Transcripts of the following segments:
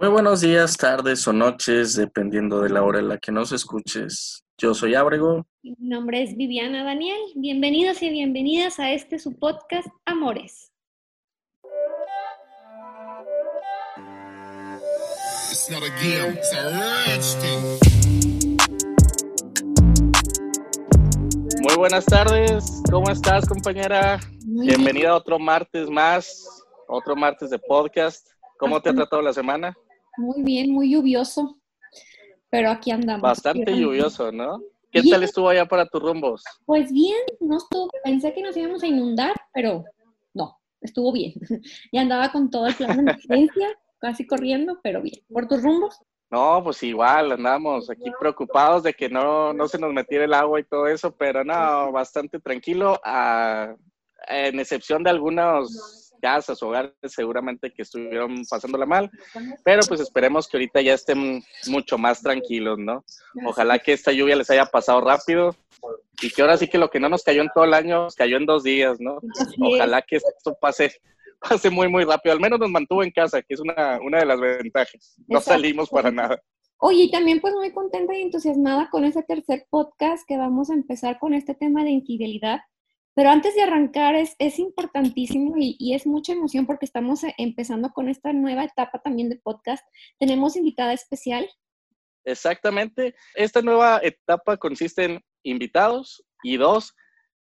Muy buenos días, tardes o noches, dependiendo de la hora en la que nos escuches. Yo soy Ábrego. Mi nombre es Viviana Daniel. Bienvenidos y bienvenidas a este su podcast Amores. Muy buenas tardes, ¿cómo estás compañera? Bienvenida a otro martes más, otro martes de podcast. ¿Cómo te ha tratado la semana? Muy bien, muy lluvioso, pero aquí andamos. Bastante lluvioso, ¿no? ¿Qué tal estuvo allá para tus rumbos? Pues bien, no estuvo, pensé que nos íbamos a inundar, pero no, estuvo bien. ya andaba con todo el plan de emergencia, casi corriendo, pero bien. ¿Por tus rumbos? No, pues igual, andamos aquí preocupados de que no, no se nos metiera el agua y todo eso, pero no, bastante tranquilo, a, en excepción de algunos casas, hogares, seguramente que estuvieron pasándola mal, pero pues esperemos que ahorita ya estén mucho más tranquilos, ¿no? Ojalá que esta lluvia les haya pasado rápido y que ahora sí que lo que no nos cayó en todo el año, nos cayó en dos días, ¿no? Ojalá que esto pase, pase muy, muy rápido. Al menos nos mantuvo en casa, que es una, una de las ventajas. No salimos para nada. Oye, y también pues muy contenta y entusiasmada con ese tercer podcast que vamos a empezar con este tema de infidelidad pero antes de arrancar, es, es importantísimo y, es mucha emoción porque estamos eh, empezando con esta nueva etapa también de podcast. Tenemos invitada especial. Exactamente. Esta nueva etapa consiste en invitados y dos,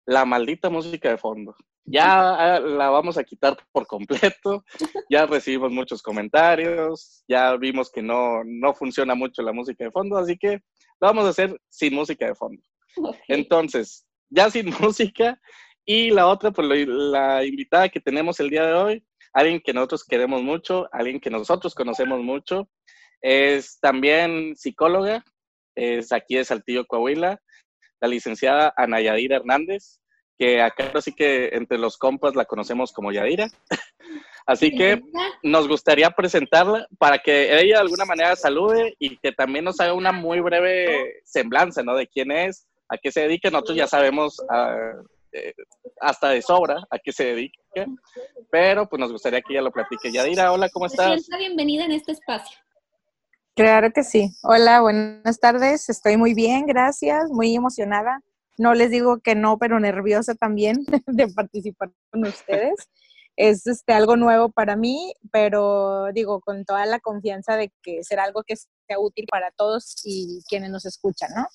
la maldita música de fondo. Ya ah, la vamos a quitar por completo. Ya recibimos muchos comentarios. Ya vimos que no, no funciona mucho la música de fondo, así que lo vamos a hacer sin música de fondo. Entonces, ya sin música. Y la otra, pues la invitada que tenemos el día de hoy, alguien que nosotros queremos mucho, alguien que nosotros conocemos mucho, es también psicóloga, es aquí de Saltillo, Coahuila, la licenciada Ana Yadira Hernández, que acá sí que entre los compas la conocemos como Yadira. Así que nos gustaría presentarla para que ella de alguna manera salude y que también nos haga una muy breve semblanza, ¿no? De quién es, a qué se dedica, nosotros ya sabemos ah, eh, hasta de sobra a qué se dedica, pero pues nos gustaría que ella lo platique. Yadira, hola, ¿cómo estás? bienvenida en este espacio. Claro que sí. Hola, buenas tardes. Estoy muy bien, gracias, muy emocionada. No les digo que no, pero nerviosa también de participar con ustedes. es este, algo nuevo para mí, pero digo, con toda la confianza de que será algo que sea útil para todos y quienes nos escuchan, ¿no?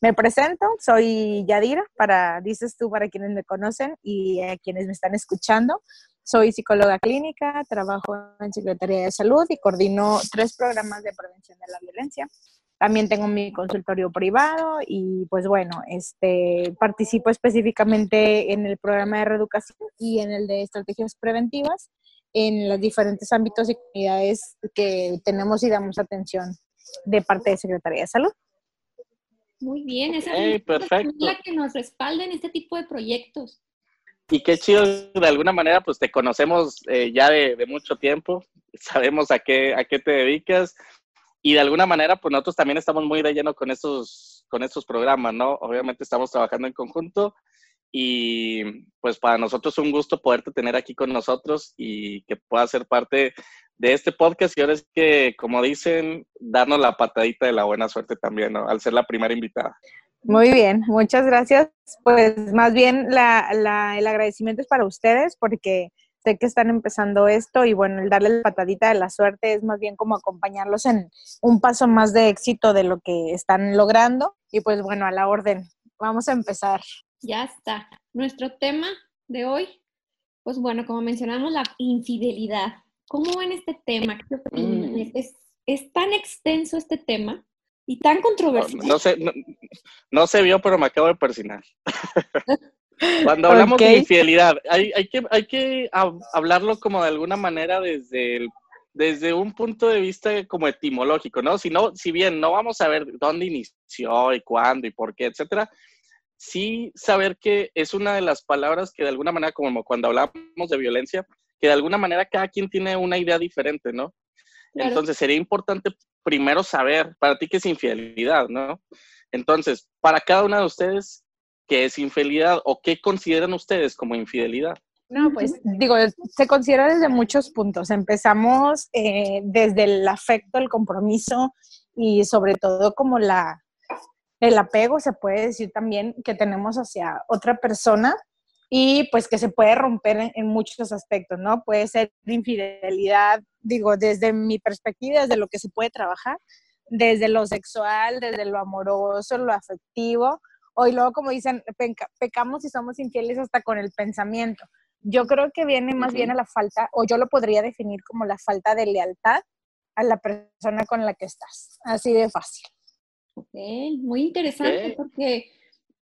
Me presento, soy Yadira, para, dices tú, para quienes me conocen y a quienes me están escuchando. Soy psicóloga clínica, trabajo en Secretaría de Salud y coordino tres programas de prevención de la violencia. También tengo mi consultorio privado y pues bueno, este, participo específicamente en el programa de reeducación y en el de estrategias preventivas en los diferentes ámbitos y comunidades que tenemos y damos atención de parte de Secretaría de Salud. Muy bien, esa es la que nos respalda en este tipo de proyectos. Y qué chido, de alguna manera, pues te conocemos eh, ya de, mucho tiempo, sabemos a qué, a qué te dedicas y de alguna manera, pues nosotros también estamos muy de lleno con estos, con estos programas, ¿no? Obviamente estamos trabajando en conjunto y pues para nosotros es un gusto poderte tener aquí con nosotros y que puedas ser parte de este podcast y ahora es que, como dicen, darnos la patadita de la buena suerte también, ¿no? Al ser la primera invitada. Muy bien, muchas gracias. Pues más bien la, el agradecimiento es para ustedes porque sé que están empezando esto y bueno, el darle la patadita de la suerte es más bien como acompañarlos en un paso más de éxito de lo que están logrando y pues bueno, a la orden. Vamos a empezar. Ya está. Nuestro tema de hoy, pues bueno, como mencionamos, la infidelidad. ¿Cómo ven este tema? Mm. ¿Es, tan extenso este tema y tan controversial? No, sé, no, se vio, pero me acabo de persinar. Cuando hablamos de infidelidad, hay, hay, que, hay que hablarlo como de alguna manera desde, desde un punto de vista como etimológico, ¿no? Si, no, si bien no vamos a ver dónde inició y cuándo y por qué, etcétera, sí saber que es una de las palabras que de alguna manera, como cuando hablamos de violencia, que de alguna manera cada quien tiene una idea diferente, ¿no? Entonces sería importante primero saber para ti qué es infidelidad, ¿no? Entonces, para cada una de ustedes, ¿qué es infidelidad o qué consideran ustedes como infidelidad? No, pues digo, se considera desde muchos puntos. Empezamos eh, desde el afecto, el compromiso y sobre todo como la, el apego, se puede decir también, que tenemos hacia otra persona y pues que se puede romper en, muchos aspectos, ¿no? Puede ser infidelidad, digo, desde mi perspectiva, desde lo que se puede trabajar, desde lo sexual, desde lo amoroso, lo afectivo, o y luego como dicen, pecamos y somos infieles hasta con el pensamiento. Yo creo que viene más bien a la falta, o yo lo podría definir como la falta de lealtad a la persona con la que estás. Así de fácil. Ok, muy interesante porque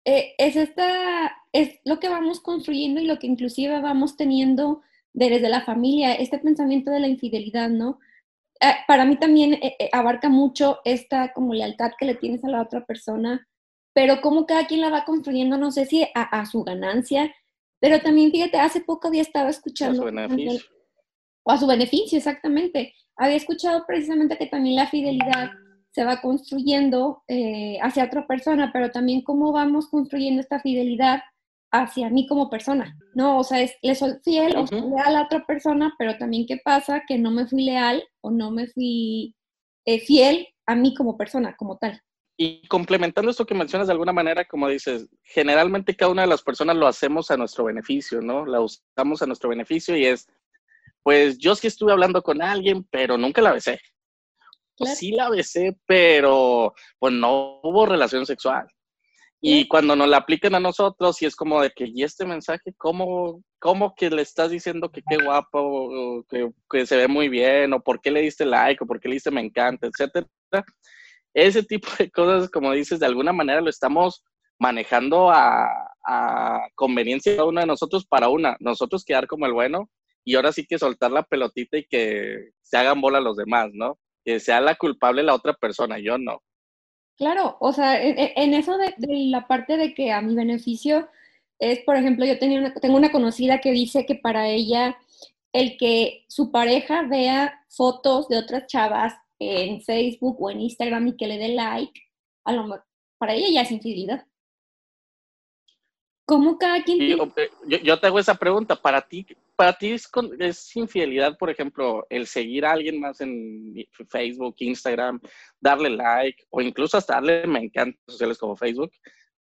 eh, es esta, es lo que vamos construyendo y lo que inclusive vamos teniendo desde la familia, este pensamiento de la infidelidad, ¿no? Eh, para mí también eh, abarca mucho esta como lealtad que le tienes a la otra persona, pero como cada quien la va construyendo, no sé si a, su ganancia, pero también fíjate, hace poco había estado escuchando... A su beneficio. O a su beneficio, exactamente. Había escuchado precisamente que también la fidelidad se va construyendo eh, hacia otra persona, pero también cómo vamos construyendo esta fidelidad hacia mí como persona, ¿no? O sea, es, le soy fiel o soy leal a otra persona, pero también qué pasa que no me fui leal o no me fui eh, fiel a mí como persona, como tal. Y complementando esto que mencionas de alguna manera, como dices, generalmente cada una de las personas lo hacemos a nuestro beneficio, ¿no? La usamos a nuestro beneficio y es, pues yo sí estuve hablando con alguien, pero nunca la besé. Sí la besé, pero pues no hubo relación sexual. Y cuando nos la aplican a nosotros, y es como de que, ¿y este mensaje? ¿Cómo, cómo que le estás diciendo que qué guapo, que, que, se ve muy bien, o por qué le diste like, o por qué le diste me encanta, etcétera? Ese tipo de cosas, como dices, de alguna manera lo estamos manejando a, a conveniencia de uno de nosotros para una, nosotros quedar como el bueno, y ahora sí que soltar la pelotita y que se hagan bola los demás, ¿no? Que sea la culpable la otra persona, yo no. Claro, o sea, en, eso de, la parte de que a mi beneficio es, por ejemplo, yo tenía tengo una conocida que dice que para ella el que su pareja vea fotos de otras chavas en Facebook o en Instagram y que le dé like, a lo para ella ya es infidelidad. ¿Cómo cada quien... yo, yo, te hago esa pregunta, para ti, para ti es, infidelidad, por ejemplo, el seguir a alguien más en Facebook, Instagram, darle like o incluso hasta darle me encanta sociales como Facebook.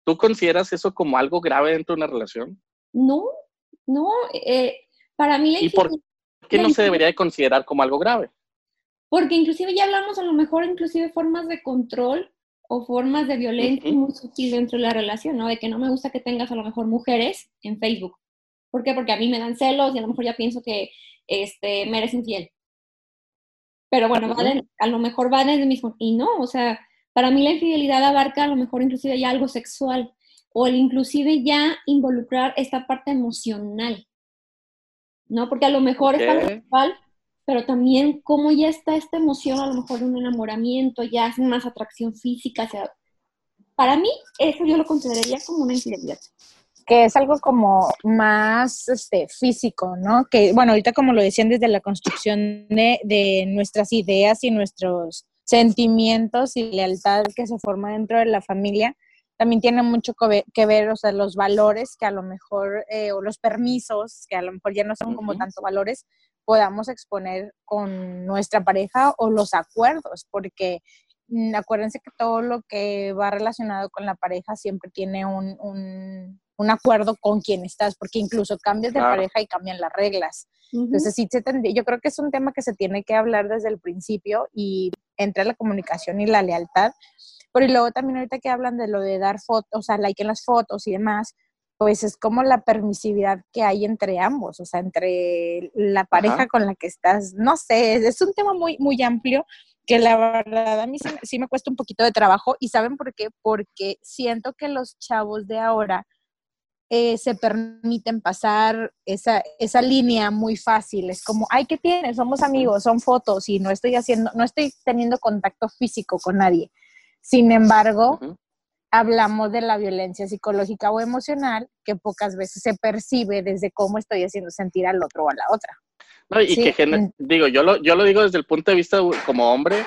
¿Tú consideras eso como algo grave dentro de una relación? No, no. Eh, para mí ¿Y por qué no se debería de considerar como algo grave? Porque inclusive ya hablamos a lo mejor inclusive formas de control o formas de violencia muy sutil dentro de la relación, ¿no? De que no me gusta que tengas a lo mejor mujeres en Facebook ¿Por qué? Porque a mí me dan celos y a lo mejor ya pienso que este, me eres infiel. Pero bueno, a lo mejor va desde mismo. Y no, o sea, para mí la infidelidad abarca a lo mejor inclusive ya algo sexual o el inclusive ya involucrar esta parte emocional. ¿No? Porque a lo mejor es algo sexual, pero también como ya está esta emoción, a lo mejor un enamoramiento, ya es más atracción física. sea, para mí, eso yo lo consideraría como una infidelidad que es algo como más este, físico, ¿no? Que, bueno, ahorita como lo decían desde la construcción de, nuestras ideas y nuestros sentimientos y lealtad que se forma dentro de la familia, también tiene mucho que ver, o sea, los valores que a lo mejor, eh, o los permisos, que a lo mejor ya no son como tanto valores, podamos exponer con nuestra pareja o los acuerdos, porque mm, acuérdense que todo lo que va relacionado con la pareja siempre tiene un, un acuerdo con quien estás, porque incluso cambias de pareja y cambian las reglas. Entonces, sí, se yo creo que es un tema que se tiene que hablar desde el principio y entre la comunicación y la lealtad. Pero y luego también ahorita que hablan de lo de dar fotos, o sea, like en las fotos y demás, pues es como la permisividad que hay entre ambos, o sea, entre la pareja con la que estás, no sé, es un tema muy, muy amplio que la verdad a mí sí me cuesta un poquito de trabajo y ¿saben por qué? Porque siento que los chavos de ahora eh, se permiten pasar esa, esa línea muy fácil. Es como, ay, ¿qué tienes? Somos amigos, son fotos y no estoy haciendo, no estoy teniendo contacto físico con nadie. Sin embargo, hablamos de la violencia psicológica o emocional que pocas veces se percibe desde cómo estoy haciendo sentir al otro o a la otra. No, y que, digo, yo lo, yo lo digo desde el punto de vista como hombre,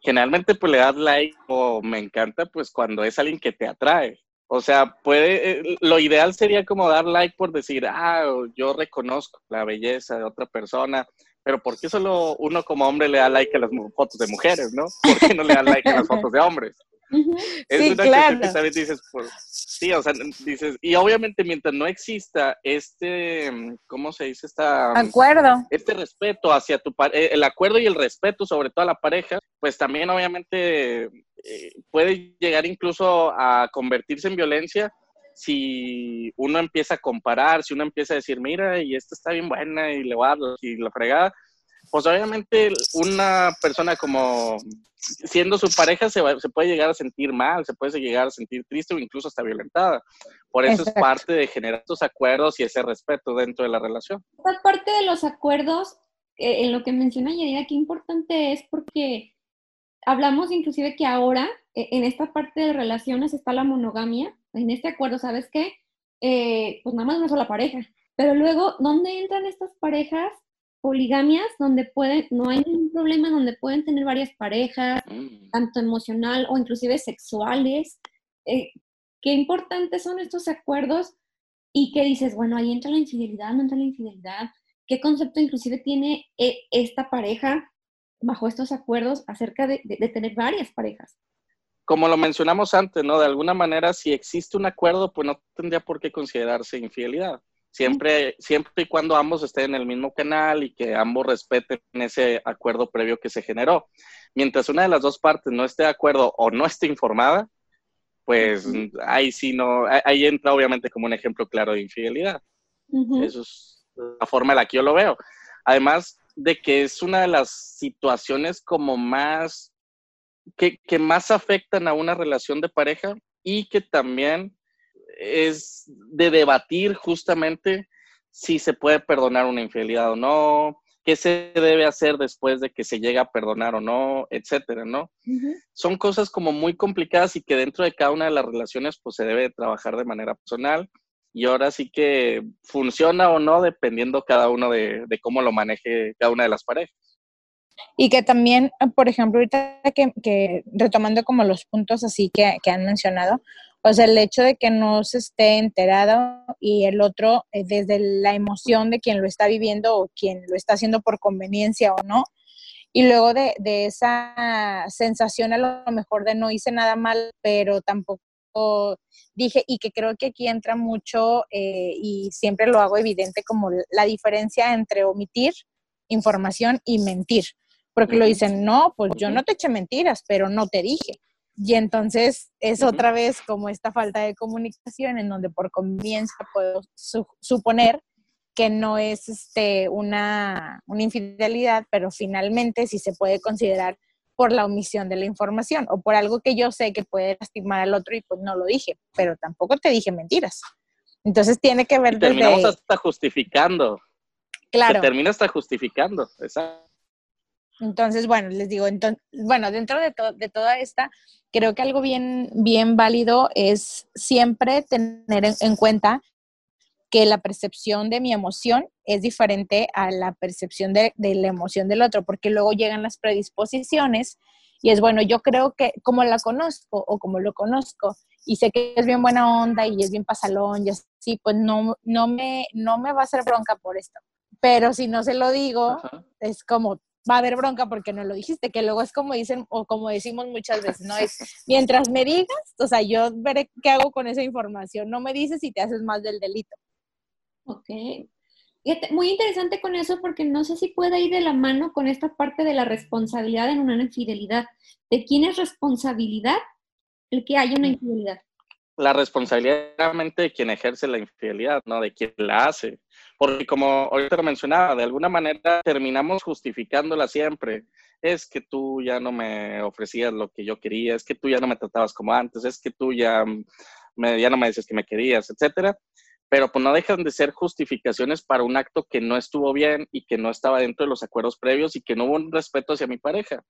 generalmente pues le das like o me encanta pues cuando es alguien que te atrae O sea, puede, eh, lo ideal sería como dar like por decir, ah, yo reconozco la belleza de otra persona, pero ¿por qué solo uno como hombre le da like a las fotos de mujeres, no? ¿Por qué no le da like a las fotos de hombres? Es Sí, una claro. que dices, pues, sí, o sea, dices, y obviamente mientras no exista este, ¿cómo se dice? Esta, Acuerdo. este respeto hacia tu pareja, el acuerdo y el respeto sobre toda la pareja, pues también obviamente eh, puede llegar incluso a convertirse en violencia si uno empieza a comparar, si uno empieza a decir, mira, y esta está bien buena y le voy a dar y la fregada, pues obviamente una persona como siendo su pareja se, va- se puede llegar a sentir mal, se puede llegar a sentir triste o incluso hasta violentada. Por eso Exacto. es parte de generar esos acuerdos y ese respeto dentro de la relación. Esta parte de los acuerdos, eh, en lo que menciona Yadira, qué importante es porque hablamos inclusive que ahora, eh, en esta parte de relaciones está la monogamia, en este acuerdo, ¿sabes qué? Eh, pues nada más una sola pareja. Pero luego, ¿dónde entran estas parejas poligamias donde pueden, no hay ningún problema, donde pueden tener varias parejas, Mm. tanto emocional o inclusive sexuales? Eh, qué importantes son estos acuerdos y que dices, bueno, ahí entra la infidelidad, no entra la infidelidad, qué concepto inclusive tiene eh, esta pareja bajo estos acuerdos acerca de, de- de tener varias parejas. como lo mencionamos antes, ¿no? De alguna manera, si existe un acuerdo, pues no tendría por qué considerarse infidelidad. Siempre, siempre y cuando ambos estén en el mismo canal y que ambos respeten ese acuerdo previo que se generó. Mientras una de las dos partes no esté de acuerdo o no esté informada, pues ahí sí no, ahí- entra obviamente como un ejemplo claro de infidelidad. Ujú. Eso es la forma en la que yo lo veo. Además de que es una de las situaciones como más, que, que más afectan a una relación de pareja y que también es de debatir justamente si se puede perdonar una infidelidad o no, qué se debe hacer después de que se llega a perdonar o no, etcétera, ¿no? Son cosas como muy complicadas y que dentro de cada una de las relaciones pues se debe trabajar de manera personal y ahora sí que funciona o no dependiendo cada uno de, de cómo lo maneje cada una de las parejas. Y que también, por ejemplo, ahorita que, que retomando como los puntos así que, que han mencionado, o sea, el hecho de que no se esté enterado y el otro, eh, desde la emoción de quien lo está viviendo o quien lo está haciendo por conveniencia o no, y luego de, de esa sensación a lo mejor de no hice nada mal, pero tampoco dije, y que creo que aquí entra mucho, eh, y siempre lo hago evidente, como la diferencia entre omitir información y mentir. Porque lo dicen, no, pues yo no te eché mentiras, pero no te dije. Y entonces es otra vez como esta falta de comunicación en donde por conveniencia puedo su- suponer que no es este, una, una infidelidad, pero finalmente sí se puede considerar por la omisión de la información o por algo que yo sé que puede lastimar al otro y pues no lo dije, pero tampoco te dije mentiras. Entonces tiene que ver Y terminamos desde, hasta justificando. claro, Se termina hasta justificando. Exacto. Entonces, bueno, les digo, entonces, bueno, dentro de, to- de toda esta, creo que algo bien, bien válido es siempre tener en, en cuenta que la percepción de mi emoción es diferente a la percepción de, de la emoción del otro, porque luego llegan las predisposiciones y es bueno, yo creo que como la conozco o como lo conozco y sé que es bien buena onda y es bien pasalón y así, pues no, no, me, no me va a hacer bronca por esto. Pero si no se lo digo, Ajá. es como va a haber bronca porque no lo dijiste, que luego es como dicen o como decimos muchas veces, ¿no? Es mientras me digas, o sea, yo veré qué hago con esa información, no me dices si te haces más del delito. Ok. Muy interesante con eso porque no sé si puede ir de la mano con esta parte de la responsabilidad en una infidelidad. ¿De quién es responsabilidad el que haya una infidelidad? La responsabilidad realmente de quien ejerce la infidelidad, no de quien la hace. Porque como ahorita lo mencionaba, de alguna manera terminamos justificándola siempre. Es que tú ya no me ofrecías lo que yo quería, es que tú ya no me tratabas como antes, es que tú ya, me, ya no me decías que me querías, etcétera. Pero pues no dejan de ser justificaciones para un acto que no estuvo bien y que no estaba dentro de los acuerdos previos y que no hubo un respeto hacia mi pareja.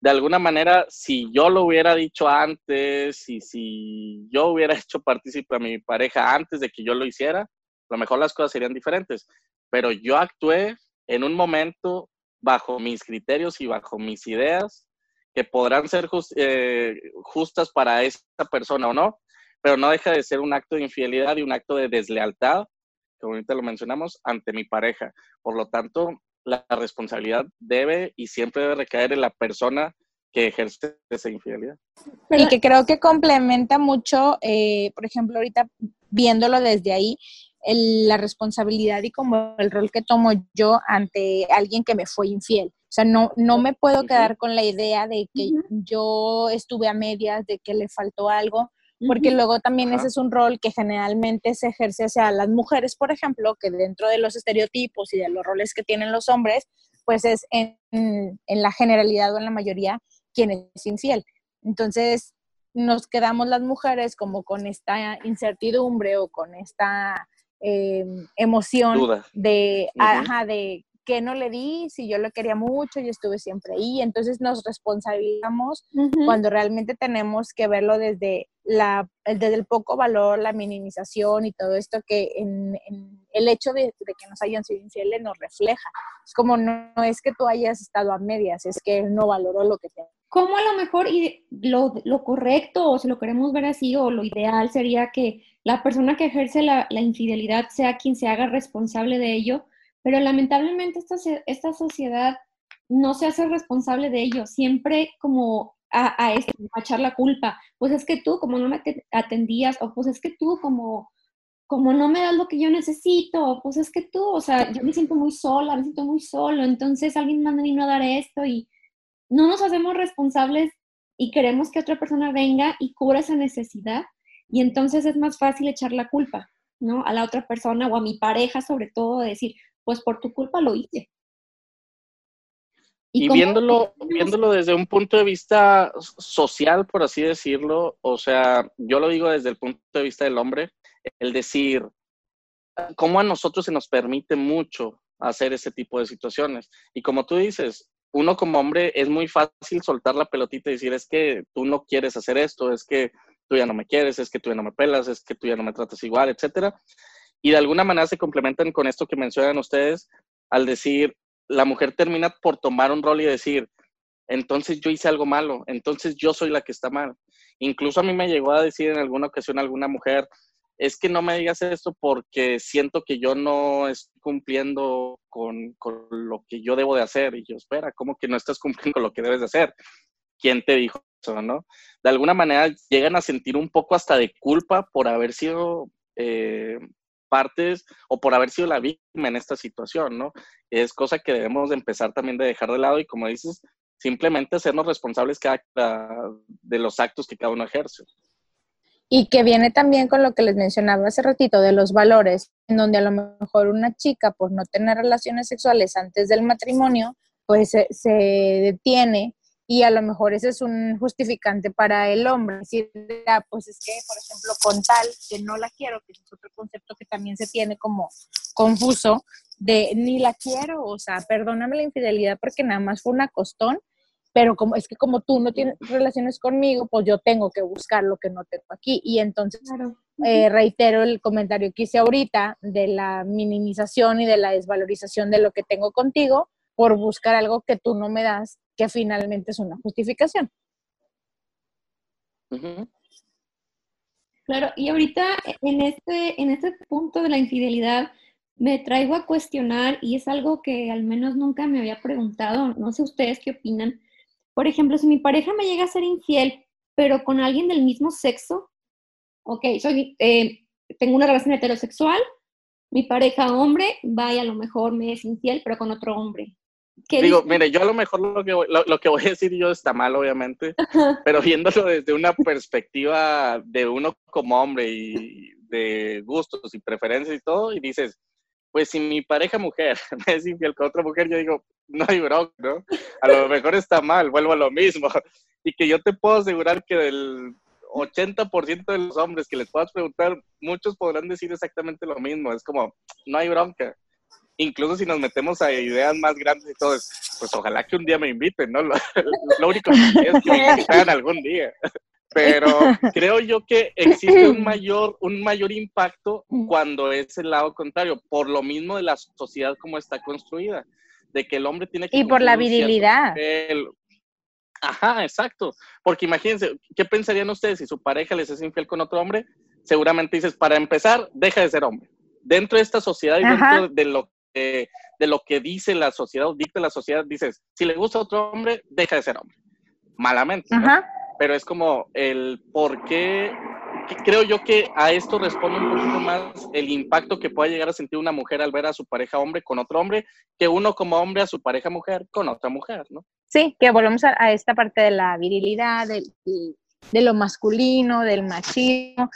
De alguna manera, si yo lo hubiera dicho antes y si yo hubiera hecho partícipe a mi pareja antes de que yo lo hiciera, a lo mejor las cosas serían diferentes. Pero yo actué en un momento bajo mis criterios y bajo mis ideas que podrán ser eh, justas para esa persona o no, pero no deja de ser un acto de infidelidad y un acto de deslealtad, como ahorita lo mencionamos, ante mi pareja. Por lo tanto, la responsabilidad debe y siempre debe recaer en la persona que ejerce esa infidelidad. Y que creo que complementa mucho, eh, por ejemplo, ahorita viéndolo desde ahí, la responsabilidad y como el rol que tomo yo ante alguien que me fue infiel. O sea, no, no me puedo quedar con la idea de que yo estuve a medias, de que le faltó algo, porque luego también ese es un rol que generalmente se ejerce hacia las mujeres, por ejemplo, que dentro de los estereotipos y de los roles que tienen los hombres, pues es en, en la generalidad o en la mayoría quien es infiel. Entonces, nos quedamos las mujeres como con esta incertidumbre o con esta eh, emoción de, ajá, de que no le di, si yo lo quería mucho, y estuve siempre ahí. Entonces nos responsabilizamos cuando realmente tenemos que verlo desde, la, desde el poco valor, la minimización y todo esto que en, el hecho de, que nos hayan sido infieles nos refleja. Es como no, es que tú hayas estado a medias, es que él no valoró lo que te ¿Cómo a lo mejor y lo, lo, correcto, o si lo queremos ver así, o lo ideal sería que la persona que ejerce la, la infidelidad sea quien se haga responsable de ello? Pero lamentablemente esta, esta sociedad no se hace responsable de ello, siempre como a, echar la culpa. Pues es que tú como no me atendías, o pues es que tú como, como no me das lo que yo necesito, o pues es que tú, o sea, yo me siento muy sola, me siento muy solo, entonces alguien manda a a dar esto y no nos hacemos responsables y queremos que otra persona venga y cubra esa necesidad y entonces es más fácil echar la culpa, ¿no? A la otra persona o a mi pareja sobre todo, decir, pues por tu culpa lo hice. Y, viéndolo, viéndolo desde un punto de vista social, por así decirlo, o sea, yo lo digo desde el punto de vista del hombre, el decir, cómo a nosotros se nos permite mucho hacer ese tipo de situaciones. Y como tú dices, uno como hombre es muy fácil soltar la pelotita y decir, es que tú no quieres hacer esto, es que tú ya no me quieres, es que tú ya no me pelas, es que tú ya no me tratas igual, etcétera y de alguna manera se complementan con esto que mencionan ustedes al decir, la mujer termina por tomar un rol y decir, entonces yo hice algo malo, entonces yo soy la que está mal. Incluso a mí me llegó a decir en alguna ocasión alguna mujer, es que no me digas esto porque siento que yo no estoy cumpliendo con, con, lo que yo debo de hacer. Y yo, espera, ¿cómo que no estás cumpliendo lo que debes de hacer? ¿Quién te dijo eso, no? De alguna manera llegan a sentir un poco hasta de culpa por haber sido eh, partes o por haber sido la víctima en esta situación, ¿no? Es cosa que debemos de empezar también de dejar de lado y como dices, simplemente hacernos responsables cada, de los actos que cada uno ejerce. Y que viene también con lo que les mencionaba hace ratito de los valores, en donde a lo mejor una chica por no tener relaciones sexuales antes del matrimonio, pues se detiene y a lo mejor ese es un justificante para el hombre. Decir, ah, pues es que, por ejemplo, con tal que no la quiero, que es otro concepto que también se tiene como confuso, de ni la quiero, o sea, perdóname la infidelidad porque nada más fue una costón, pero como es que como tú no tienes relaciones conmigo, pues yo tengo que buscar lo que no tengo aquí. Y entonces eh, reitero el comentario que hice ahorita de la minimización y de la desvalorización de lo que tengo contigo por buscar algo que tú no me das que finalmente es una justificación. Claro, y ahorita en este, en este punto de la infidelidad me traigo a cuestionar, y es algo que al menos nunca me había preguntado, no sé ustedes qué opinan. Por ejemplo, si mi pareja me llega a ser infiel, pero con alguien del mismo sexo, ok, soy, eh, tengo una relación heterosexual, mi pareja hombre, vaya, a lo mejor me es infiel, pero con otro hombre. Digo, mire, yo a lo mejor lo que, voy, lo, que voy a decir yo está mal, obviamente, pero viéndolo desde una perspectiva de uno como hombre y de gustos y preferencias y todo, y dices, pues si mi pareja mujer me es infiel con otra mujer, yo digo, no hay bronca, ¿no? A lo mejor está mal, vuelvo a lo mismo. Y que yo te puedo asegurar que del 80% de los hombres que les puedas preguntar, muchos podrán decir exactamente lo mismo. Es como, no hay bronca incluso si nos metemos a ideas más grandes y todo, pues ojalá que un día me inviten, ¿no? Lo, único que es que me inviten algún día. Pero creo yo que existe un mayor, un mayor impacto cuando es el lado contrario, por lo mismo de la sociedad como está construida, de que el hombre tiene que... Y por la virilidad. Ajá, exacto. Porque imagínense, ¿qué pensarían ustedes si su pareja les es infiel con otro hombre? Seguramente dices, para empezar, deja de ser hombre. Dentro de esta sociedad y dentro de lo, de lo que dice la sociedad o dicta la sociedad, dices, si le gusta otro hombre, deja de ser hombre. Malamente. Pero es como el por qué creo yo que a esto responde un poquito más el impacto que pueda llegar a sentir una mujer al ver a su pareja hombre con otro hombre, que uno como hombre a su pareja mujer con otra mujer, ¿no? Sí, que volvemos a, esta parte de la virilidad, de, de, lo masculino, del machismo,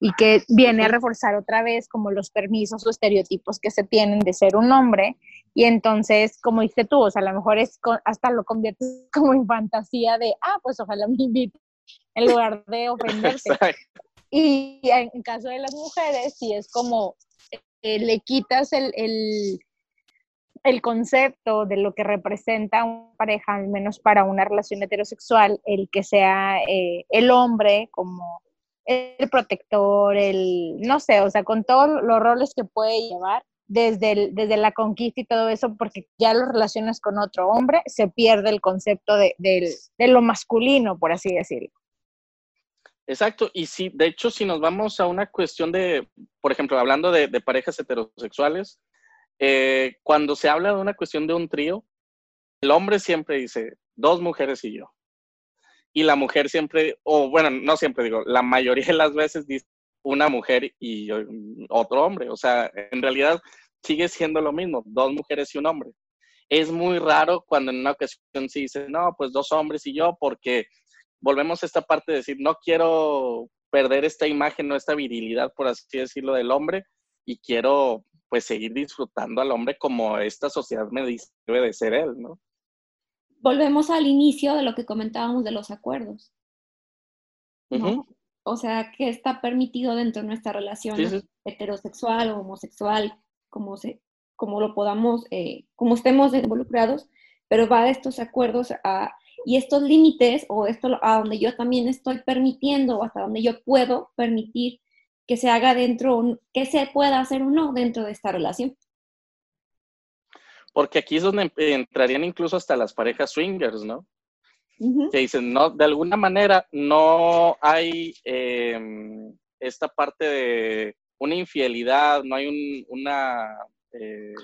y que viene a reforzar otra vez como los permisos o estereotipos que se tienen de ser un hombre. Y entonces, como dices tú, o sea, a lo mejor es hasta lo conviertes como en fantasía de, ah, pues ojalá me invite en lugar de ofenderse. Y en caso de las mujeres, si es como eh, le quitas el, el, concepto de lo que representa una pareja, al menos para una relación heterosexual, el que sea eh, el hombre como el protector, el, no sé, o sea, con todos los roles que puede llevar, desde, desde la conquista y todo eso, porque ya lo relacionas con otro hombre, se pierde el concepto de, de lo masculino, por así decirlo. Exacto, y sí, de hecho, si nos vamos a una cuestión de, por ejemplo, hablando de, parejas heterosexuales, eh, cuando se habla de una cuestión de un trío, el hombre siempre dice dos mujeres y yo. Y la mujer siempre, o bueno, no siempre digo, la mayoría de las veces dice una mujer y otro hombre. O sea, en realidad sigue siendo lo mismo, dos mujeres y un hombre. Es muy raro cuando en una ocasión se dice, no, pues dos hombres y yo, porque volvemos a esta parte de decir, no quiero perder esta imagen o esta virilidad, por así decirlo, del hombre y quiero pues seguir disfrutando al hombre como esta sociedad me dice debe de ser él, ¿no? Volvemos al inicio de lo que comentábamos de los acuerdos. O sea, que está permitido dentro de nuestra relación heterosexual o homosexual, como, se, como lo podamos, eh, como estemos involucrados, pero va de estos acuerdos a y estos límites o esto a donde yo también estoy permitiendo o hasta donde yo puedo permitir que se haga dentro, que se pueda hacer o no dentro de esta relación. Porque aquí es donde entrarían incluso hasta las parejas swingers, ¿no? Que dicen, no, de alguna manera no hay em, esta parte de una infidelidad, no hay una, eh,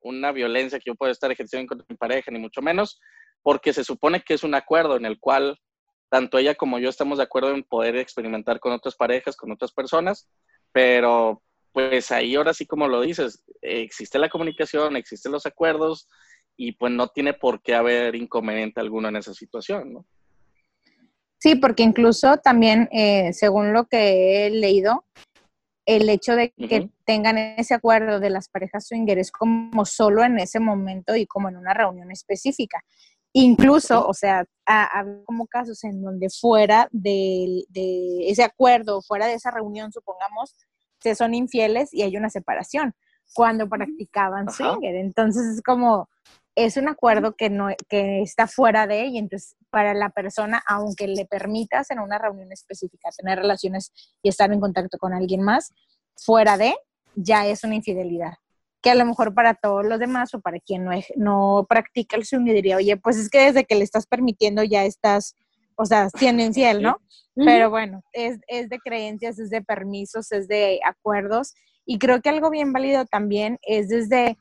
una violencia que yo pueda estar ejerciendo contra mi pareja, ni mucho menos, porque se supone que es un acuerdo en el cual tanto ella como yo estamos de acuerdo en poder experimentar con otras parejas, con otras personas, pero pues ahí ahora sí como lo dices, existe la comunicación, existen los acuerdos y pues no tiene por qué haber inconveniente alguno en esa situación, ¿no? Sí, porque incluso también, eh, según lo que he leído, el hecho de que tengan ese acuerdo de las parejas swinger es como solo en ese momento y como en una reunión específica. Incluso, o sea, ha, como casos en donde fuera de, ese acuerdo, fuera de esa reunión, supongamos, se son infieles y hay una separación cuando practicaban swinger. Entonces es como, es un acuerdo que no que está fuera de y entonces para la persona, aunque le permitas en una reunión específica tener relaciones y estar en contacto con alguien más, fuera de, ya es una infidelidad. Que a lo mejor para todos los demás o para quien no, no practica el swing diría, oye, pues es que desde que le estás permitiendo ya estás, o sea, siendo infiel, ¿no? Pero bueno, es, es de creencias, es de permisos, es de acuerdos. Y creo que algo bien válido también es desde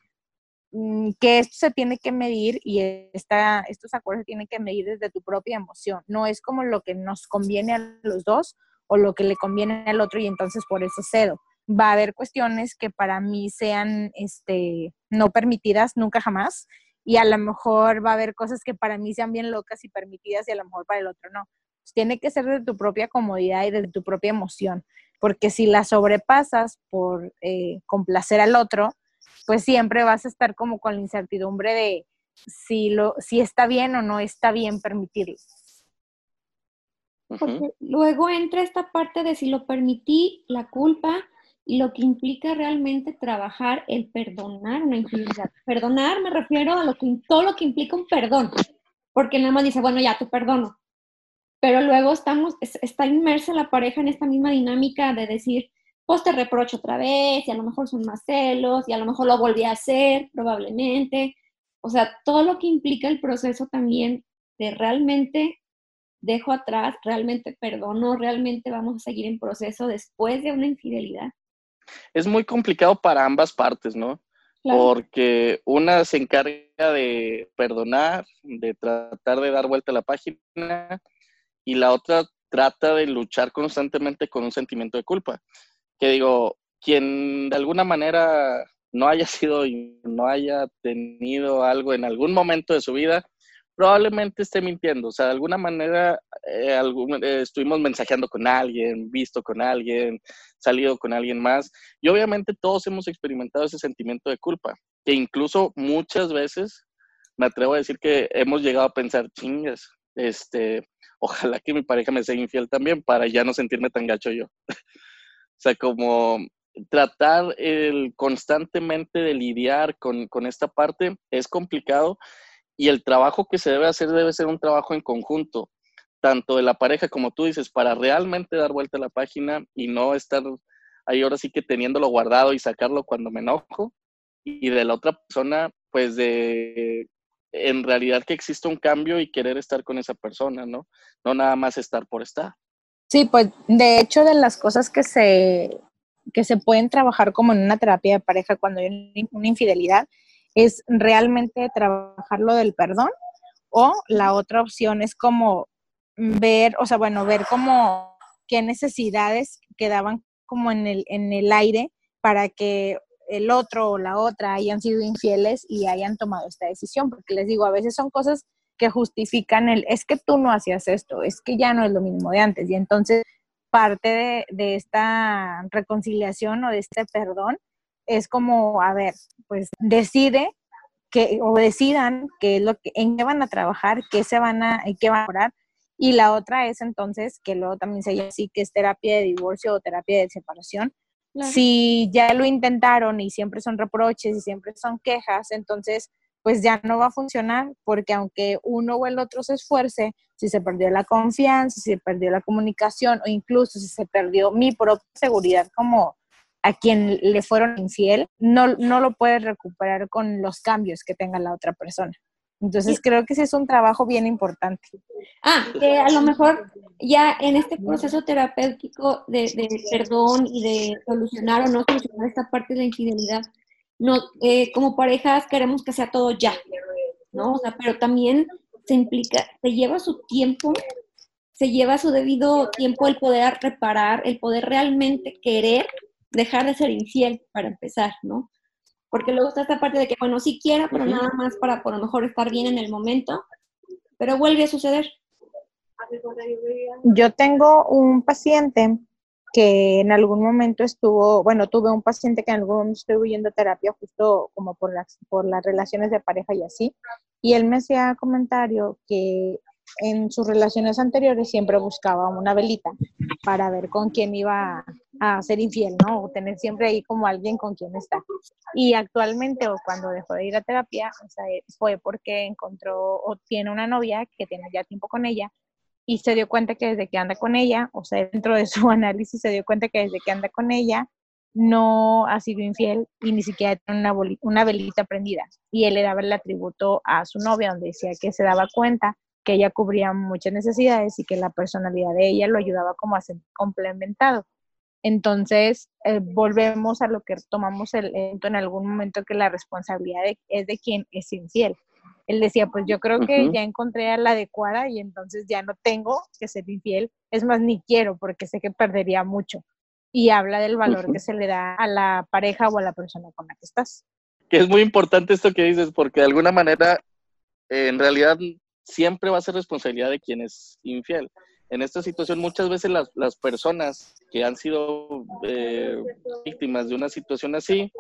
mm, que esto se tiene que medir y esta, estos acuerdos se tienen que medir desde tu propia emoción. No es como lo que nos conviene a los dos o lo que le conviene al otro y entonces por eso cedo va a haber cuestiones que para mí sean este, no permitidas nunca jamás y a lo mejor va a haber cosas que para mí sean bien locas y permitidas y a lo mejor para el otro no. Pues tiene que ser de tu propia comodidad y de tu propia emoción, porque si la sobrepasas por eh, complacer al otro, pues siempre vas a estar como con la incertidumbre de si, lo, si está bien o no está bien permitirlo. luego entra esta parte de si lo permití, la culpa, lo que implica realmente trabajar el perdonar una infidelidad. Perdonar me refiero a lo que, todo lo que implica un perdón, porque nada más dice, bueno, ya te perdono. Pero luego estamos, está inmersa la pareja en esta misma dinámica de decir, pues te reprocho otra vez, y a lo mejor son más celos, y a lo mejor lo volví a hacer, probablemente. O sea, todo lo que implica el proceso también de realmente dejo atrás, realmente perdono, realmente vamos a seguir en proceso después de una infidelidad? Es muy complicado para ambas partes, ¿no? Porque una se encarga de perdonar, de tratar de dar vuelta a la página, y la otra trata de luchar constantemente con un sentimiento de culpa. Que digo, quien de alguna manera no haya sido y no haya tenido algo en algún momento de su vida, probablemente esté mintiendo. O sea, de alguna manera eh, eh, estuvimos mensajeando con alguien, visto con alguien, salido con alguien más. Y obviamente todos hemos experimentado ese sentimiento de culpa, que incluso muchas veces me atrevo a decir que hemos llegado a pensar, chingas, este, ojalá que mi pareja me sea infiel también para ya no sentirme tan gacho yo. o sea, como tratar el, constantemente de lidiar con, con esta parte es complicado y el trabajo que se debe hacer debe ser un trabajo en conjunto, tanto de la pareja como tú dices, para realmente dar vuelta a la página y no estar ahí ahora sí que teniéndolo guardado y sacarlo cuando me enojo, y de la otra persona, pues de en realidad que existe un cambio y querer estar con esa persona, ¿no? No nada más estar por estar. Sí, pues de hecho de las cosas que se, que se pueden trabajar como en una terapia de pareja cuando hay una infidelidad, es realmente trabajar lo del perdón o la otra opción es como ver, o sea, bueno, ver como qué necesidades quedaban como en el, en el aire para que el otro o la otra hayan sido infieles y hayan tomado esta decisión, porque les digo, a veces son cosas que justifican el, es que tú no hacías esto, es que ya no es lo mismo de antes. Y entonces parte de, de esta reconciliación o de este perdón es como, a ver, pues decide que, o decidan qué es lo que, en qué van a trabajar, qué se van a, qué van a orar. Y la otra es entonces, que luego también se llama así, que es terapia de divorcio o terapia de separación. Si ya lo intentaron y siempre son reproches y siempre son quejas, entonces pues ya no va a funcionar porque aunque uno o el otro se esfuerce, si se perdió la confianza, si se perdió la comunicación o incluso si se perdió mi propia seguridad como a quien le fueron infiel, no, no lo puedes recuperar con los cambios que tenga la otra persona. Entonces creo que ese es un trabajo bien importante. Ah, que a lo mejor ya en este proceso terapéutico de, perdón y de solucionar o no solucionar esta parte de la infidelidad, no, eh, como parejas queremos que sea todo ya, ¿no? O sea, pero también se implica, se lleva su tiempo, se lleva su debido tiempo el poder reparar, el poder realmente querer dejar de ser infiel para empezar, ¿no? Porque luego está esta parte de que, bueno, sí quiero, pero nada más para por lo mejor estar bien en el momento, pero vuelve a suceder. Yo tengo un paciente que en algún momento estuvo, bueno, tuve un paciente que en algún momento estuvo yendo a terapia justo como por las, por las relaciones de pareja y así, y él me hacía comentario que en sus relaciones anteriores siempre buscaba una velita para ver con quién iba a ser infiel, ¿no? O tener siempre ahí como alguien con quien está. Y actualmente, o cuando dejó de ir a terapia, sea, fue porque encontró o tiene una novia que tiene ya tiempo con ella y se dio cuenta que desde que anda con ella, o sea, dentro de su análisis se dio cuenta que desde que anda con ella no ha sido infiel y ni siquiera tiene una, una velita prendida. Y él le daba el atributo a su novia, donde decía que se daba cuenta que ella cubría muchas necesidades y que la personalidad de ella lo ayudaba como a ser complementado. Entonces, eh, volvemos a lo que tomamos el, en algún momento, que la responsabilidad es de quien es infiel. Él decía, pues yo creo que ya encontré a la adecuada y entonces ya no tengo que ser infiel. Es más, ni quiero porque sé que perdería mucho. Y habla del valor que se le da a la pareja o a la persona con la que estás. Que es muy importante esto que dices, porque de alguna manera, en realidad, siempre va a ser responsabilidad de quien es infiel. En esta situación, muchas veces las, las personas que han sido eh, víctimas de una situación así,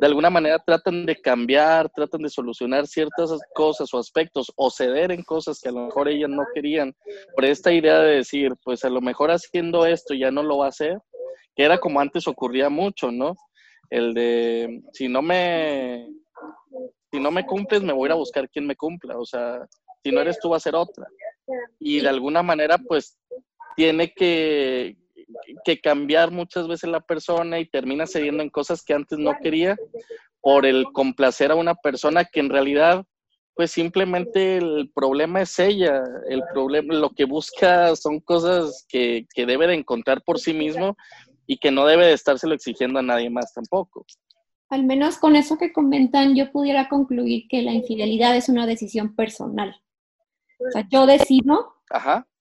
de alguna manera tratan de cambiar, tratan de solucionar ciertas cosas o aspectos o ceder en cosas que a lo mejor ellas no querían, por esta idea de decir, pues a lo mejor haciendo esto ya no lo va a hacer, que era como antes ocurría mucho, ¿no? El de, si no me, si no me cumples, me voy a ir a buscar quien me cumpla, o sea, si no eres tú va a ser otra. Y de alguna manera, pues, tiene que, que cambiar muchas veces la persona y termina cediendo en cosas que antes no quería por el complacer a una persona que en realidad, pues simplemente el problema es ella, el problema, lo que busca son cosas que, que debe de encontrar por sí mismo y que no debe de estárselo exigiendo a nadie más tampoco. Al menos con eso que comentan, yo pudiera concluir que la infidelidad es una decisión personal. O sea, yo decido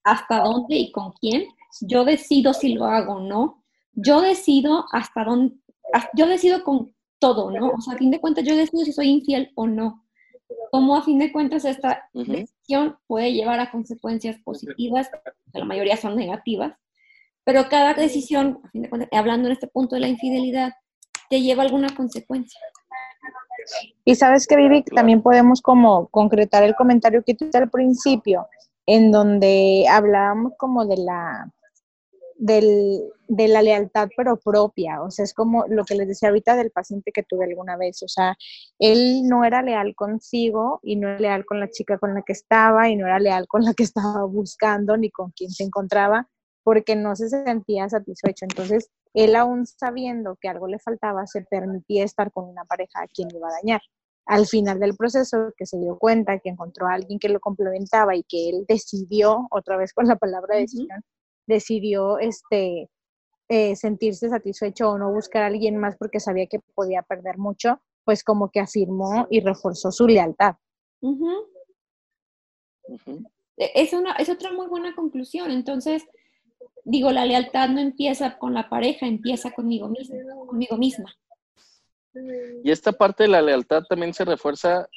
hasta dónde y con quién, yo decido si lo hago o no, yo decido hasta dónde, yo decido con todo, ¿no? O sea, a fin de cuentas, yo decido si soy infiel o no. Como a fin de cuentas esta decisión puede llevar a consecuencias positivas, la mayoría son negativas, pero cada decisión, a fin de cuentas, hablando en este punto de la infidelidad, te lleva alguna consecuencia. Y sabes que, Vivi, también podemos como concretar el comentario que tú al principio, en donde hablábamos como de la del, de la lealtad pero propia, o sea, es como lo que les decía ahorita del paciente que tuve alguna vez, o sea, él no era leal consigo y no era leal con la chica con la que estaba y no era leal con la que estaba buscando ni con quien se encontraba porque no se sentía satisfecho. Entonces, él aún sabiendo que algo le faltaba, se permitía estar con una pareja a quien le iba a dañar. Al final del proceso, que se dio cuenta que encontró a alguien que lo complementaba y que él decidió, otra vez con la palabra decisión, decidió este, eh, sentirse satisfecho o no buscar a alguien más porque sabía que podía perder mucho, pues como que afirmó y reforzó su lealtad. E, es, una, es otra muy buena conclusión. Entonces, digo, la lealtad no empieza con la pareja, empieza conmigo misma, conmigo misma. Y esta parte de la lealtad también se refuerza,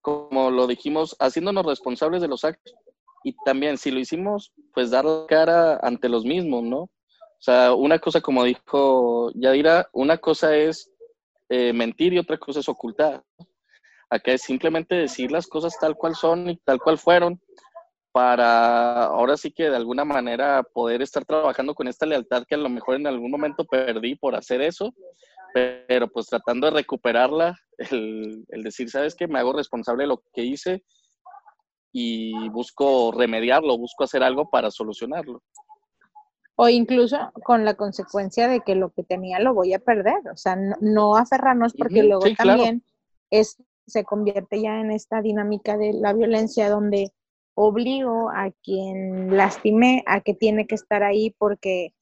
como lo dijimos, haciéndonos responsables de los actos. Y también, si lo hicimos, pues dar la cara ante los mismos, ¿no? O sea, una cosa, como dijo Yadira, una cosa es eh, mentir y otra cosa es ocultar. Acá es simplemente decir las cosas tal cual son y tal cual fueron para ahora sí que de alguna manera poder estar trabajando con esta lealtad que a lo mejor en algún momento perdí por hacer eso, pero pues tratando de recuperarla, el, decir, ¿sabes qué? Me hago responsable de lo que hice y busco remediarlo, busco hacer algo para solucionarlo. O incluso con la consecuencia de que lo que tenía lo voy a perder, o sea, no, aferrarnos porque luego también es, se convierte ya en esta dinámica de la violencia donde obligo a quien lastimé a que tiene que estar ahí porque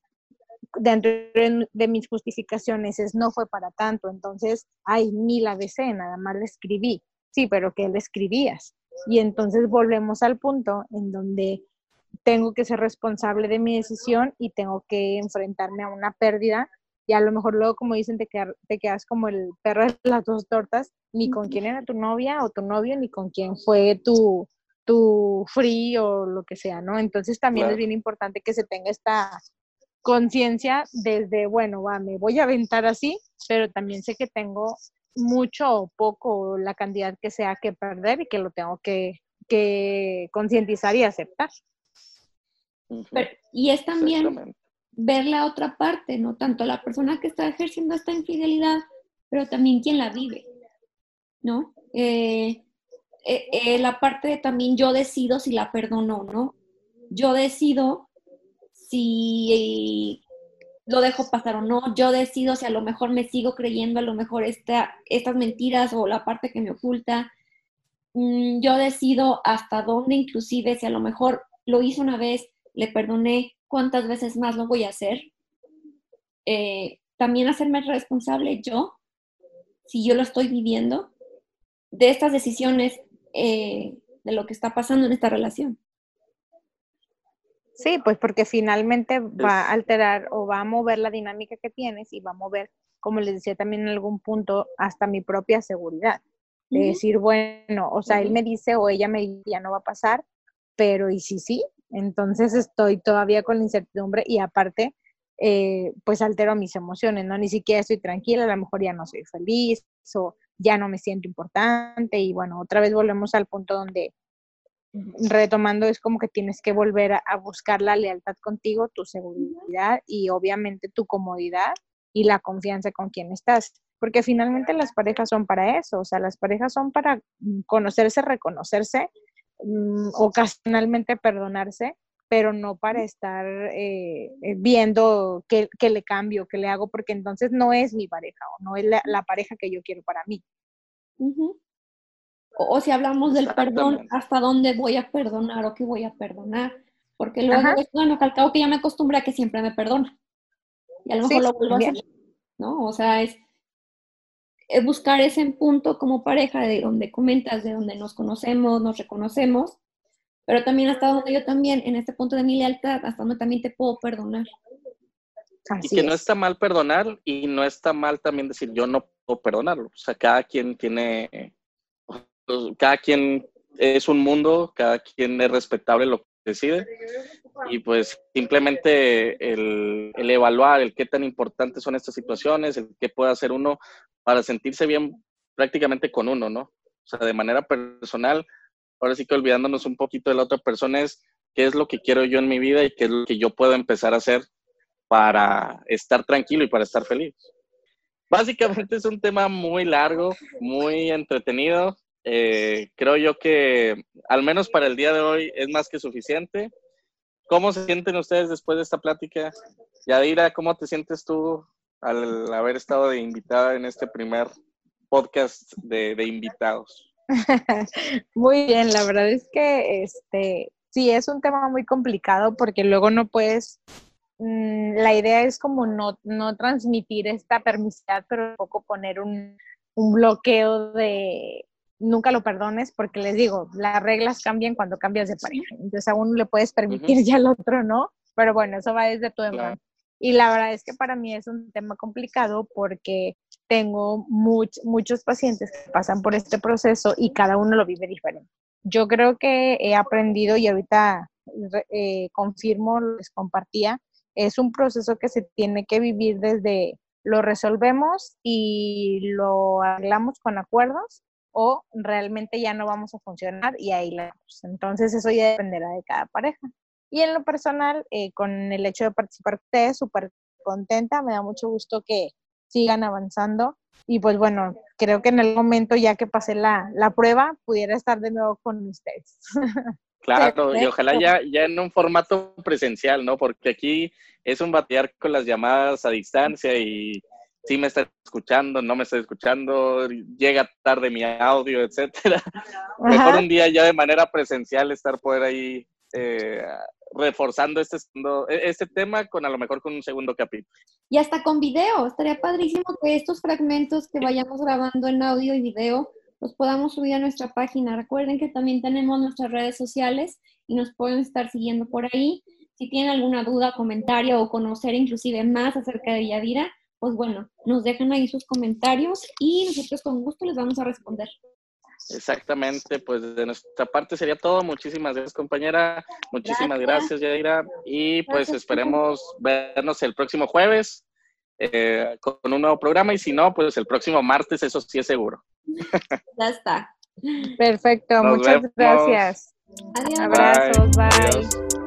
dentro de mis justificaciones es no fue para tanto, entonces, ay, ni la besé, nada más le escribí. Sí, pero ¿qué le escribías? Y entonces volvemos al punto en donde tengo que ser responsable de mi decisión y tengo que enfrentarme a una pérdida. Y a lo mejor luego, como dicen, te, te quedas como el perro de las dos tortas, ni con quién era tu novia o tu novio, ni con quién fue tu, tu free o lo que sea, ¿no? Entonces también es bien importante que se tenga esta conciencia desde, bueno, va, me voy a aventar así, pero también sé que tengo mucho o poco la cantidad que sea que perder y que lo tengo que, que concientizar y aceptar. y es también ver la otra parte, ¿no? Tanto la persona que está ejerciendo esta infidelidad, pero también quien la vive, ¿no? Eh, eh, eh, la parte de también yo decido si la perdono o no. Yo decido si lo dejo pasar o no. Yo decido si a lo mejor me sigo creyendo a lo mejor esta, estas mentiras o la parte que me oculta. Mm, yo decido hasta dónde inclusive si a lo mejor lo hice una vez, le perdoné, cuántas veces más lo voy a hacer. Eh, también hacerme responsable yo, si yo lo estoy viviendo, de estas decisiones eh, de lo que está pasando en esta relación. Sí, pues porque finalmente va a alterar o va a mover la dinámica que tienes y va a mover, como les decía también en algún punto, hasta mi propia seguridad. De decir, bueno, o sea, él me dice o ella me dice, ya no va a pasar, pero ¿y si sí? Entonces estoy todavía con la incertidumbre y aparte, eh, pues altero mis emociones, ¿no? Ni siquiera estoy tranquila, a lo mejor ya no soy feliz o ya no me siento importante y bueno, otra vez volvemos al punto donde retomando es como que tienes que volver a, buscar la lealtad contigo, tu seguridad y obviamente tu comodidad y la confianza con quien estás. Porque finalmente las parejas son para eso, o sea, las parejas son para mm, conocerse, reconocerse, mm, ocasionalmente perdonarse pero no para estar eh, eh, viendo qué, le cambio, qué le hago, porque entonces no es mi pareja o no es la, pareja que yo quiero para mí. O, si hablamos del perdón, hasta dónde voy a perdonar o qué voy a perdonar. Porque luego es, bueno, al cabo que ya me acostumbré a que siempre me perdona. Y a lo mejor lo vuelvo a hacer. ¿No? O sea, es, es buscar ese punto como pareja de donde comentas, de donde nos conocemos, nos reconocemos, pero también hasta donde yo también, en este punto de mi lealtad, hasta donde también te puedo perdonar. y que no está mal perdonar y no está mal también decir yo no puedo perdonarlo. O sea, cada quien tiene, pues, cada quien es un mundo, cada quien es respetable lo que decide. Y pues simplemente el, el, evaluar el qué tan importantes son estas situaciones, el qué puede hacer uno para sentirse bien prácticamente con uno, ¿no? O sea, de manera personal, ahora sí que olvidándonos un poquito de la otra persona es qué es lo que quiero yo en mi vida y qué es lo que yo puedo empezar a hacer para estar tranquilo y para estar feliz. Básicamente es un tema muy largo, muy entretenido. Eh, creo yo que al menos para el día de hoy es más que suficiente. ¿Cómo se sienten ustedes después de esta plática? Yadira, ¿cómo te sientes tú al haber estado de invitada en este primer podcast de, de invitados? Muy bien, la verdad es que este sí es un tema muy complicado porque luego no puedes, mm, la idea es como no, no transmitir esta permisidad, pero tampoco poner un, un bloqueo de nunca lo perdones porque les digo, las reglas cambian cuando cambias de pareja. Entonces a uno le puedes permitir y al otro no, pero bueno, eso va desde tu claro. Y la verdad es que para mí es un tema complicado porque tengo muchos pacientes que pasan por este proceso y cada uno lo vive diferente. Yo creo que he aprendido y ahorita eh, confirmo, les compartía, es un proceso que se tiene que vivir desde lo resolvemos y lo arreglamos con acuerdos o realmente ya no vamos a funcionar y ahí la Entonces eso ya dependerá de cada pareja. Y en lo personal, eh, con el hecho de participar ustedes, súper contenta, me da mucho gusto que sigan avanzando. Y pues bueno, creo que en el momento ya que pasé la, la prueba, pudiera estar de nuevo con ustedes. Claro, y ojalá ya, ya en un formato presencial, ¿no? Porque aquí es un batear con las llamadas a distancia y si me está escuchando, no me está escuchando, llega tarde mi audio, etcétera. Mejor un día ya de manera presencial estar poder ahí eh, reforzando este, e, este tema con a lo mejor con un segundo capítulo. Y hasta con video, estaría padrísimo que estos fragmentos que vayamos grabando en audio y video los podamos subir a nuestra página. Recuerden que también tenemos nuestras redes sociales y nos pueden estar siguiendo por ahí. Si tienen alguna duda, comentario o conocer inclusive más acerca de Yadira, pues bueno, nos dejan ahí sus comentarios y nosotros con gusto les vamos a responder. Exactamente, pues de nuestra parte sería todo. Muchísimas gracias, compañera. Muchísimas gracias, Yaira. Y pues esperemos vernos el próximo jueves eh, con un nuevo programa y si no, pues el próximo martes, eso sí es seguro. Ya está. Perfecto, muchas gracias. Adiós. Abrazos, bye.